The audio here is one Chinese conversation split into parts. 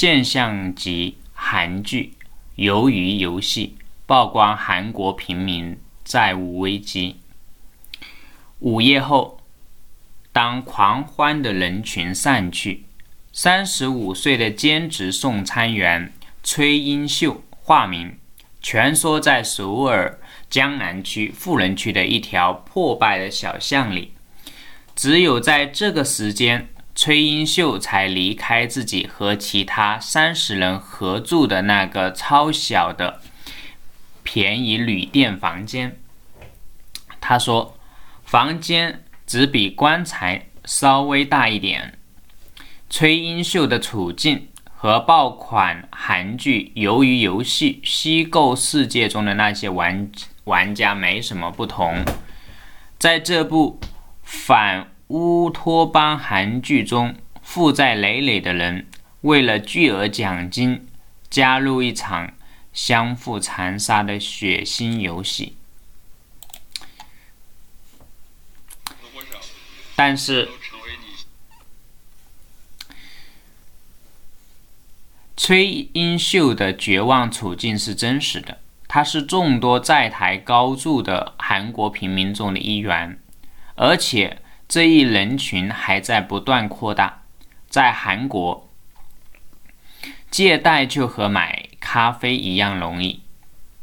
现象级韩剧《鱿鱼游戏》曝光韩国平民债务危机。午夜后，当狂欢的人群散去，三十五岁的兼职送餐员崔英秀（化名）蜷缩在首尔江南区富人区的一条破败的小巷里。只有在这个时间，崔英秀才离开自己和其他三十人合住的那个超小的便宜旅店房间。他说。房间只比棺材稍微大一点。崔英秀的处境和爆款韩剧《鱿鱼游戏》虚构世界中的那些玩玩家没什么不同。在这部反乌托邦韩剧中，负债累累的人为了巨额奖金，加入一场相互残杀的血腥游戏。但是，崔英秀的绝望处境是真实的。他是众多债台高筑的韩国平民中的一员，而且这一人群还在不断扩大。在韩国，借贷就和买咖啡一样容易。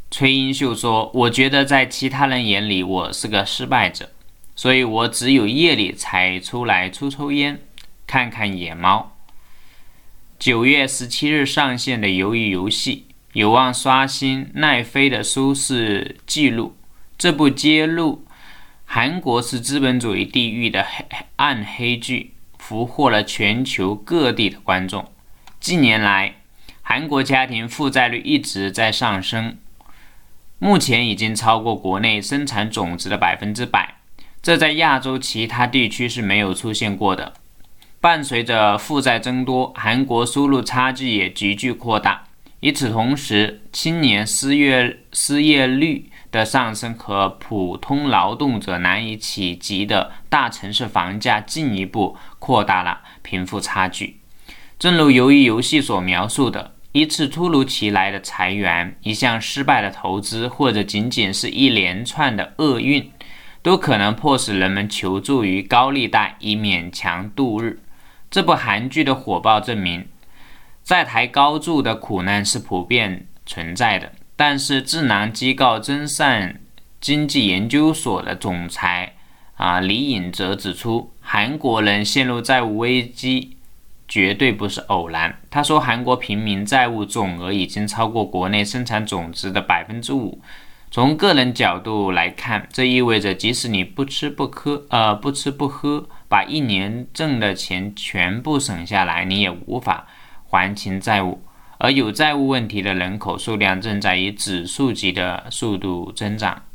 崔英秀说：“我觉得在其他人眼里，我是个失败者。”所以我只有夜里才出来抽抽烟，看看野猫。九月十七日上线的《鱿鱼游戏》有望刷新奈飞的收视纪录。这部揭露韩国是资本主义地狱的黑暗黑剧，俘获了全球各地的观众。近年来，韩国家庭负债率一直在上升，目前已经超过国内生产总值的百分之百。这在亚洲其他地区是没有出现过的。伴随着负债增多，韩国收入差距也急剧扩大。与此同时，青年失业失业率的上升和普通劳动者难以企及的大城市房价进一步扩大了贫富差距。正如由于游戏所描述的，一次突如其来的裁员，一项失败的投资，或者仅仅是一连串的厄运。都可能迫使人们求助于高利贷以勉强度日。这部韩剧的火爆证明，债台高筑的苦难是普遍存在的。但是，智囊机构真善经济研究所的总裁啊李颖则指出，韩国人陷入债务危机绝对不是偶然。他说，韩国平民债务总额已经超过国内生产总值的百分之五。从个人角度来看，这意味着即使你不吃不喝，呃，不吃不喝，把一年挣的钱全部省下来，你也无法还清债务。而有债务问题的人口数量正在以指数级的速度增长。